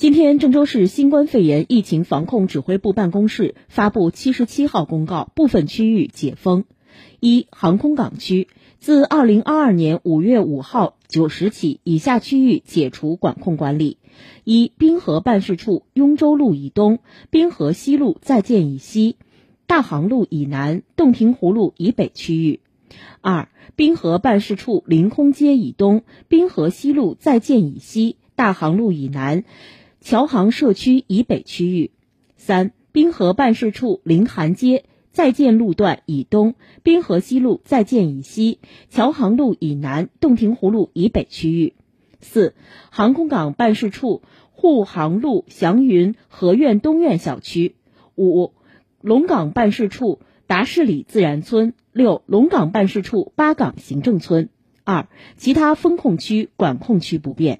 今天，郑州市新冠肺炎疫情防控指挥部办公室发布七十七号公告，部分区域解封。一、航空港区，自二零二二年五月五号九时起，以下区域解除管控管理：一、滨河办事处雍州路以东、滨河西路在建以西、大航路以南、洞庭湖路以北区域；二、滨河办事处临空街以东、滨河西路在建以西、大航路以南。侨行社区以北区域，三滨河办事处临寒街在建路段以东、滨河西路在建以西、侨行路以南、洞庭湖路以北区域；四航空港办事处沪航路祥云河苑东苑小区；五龙岗办事处达士里自然村；六龙岗办事处八岗行政村；二其他风控区、管控区不变。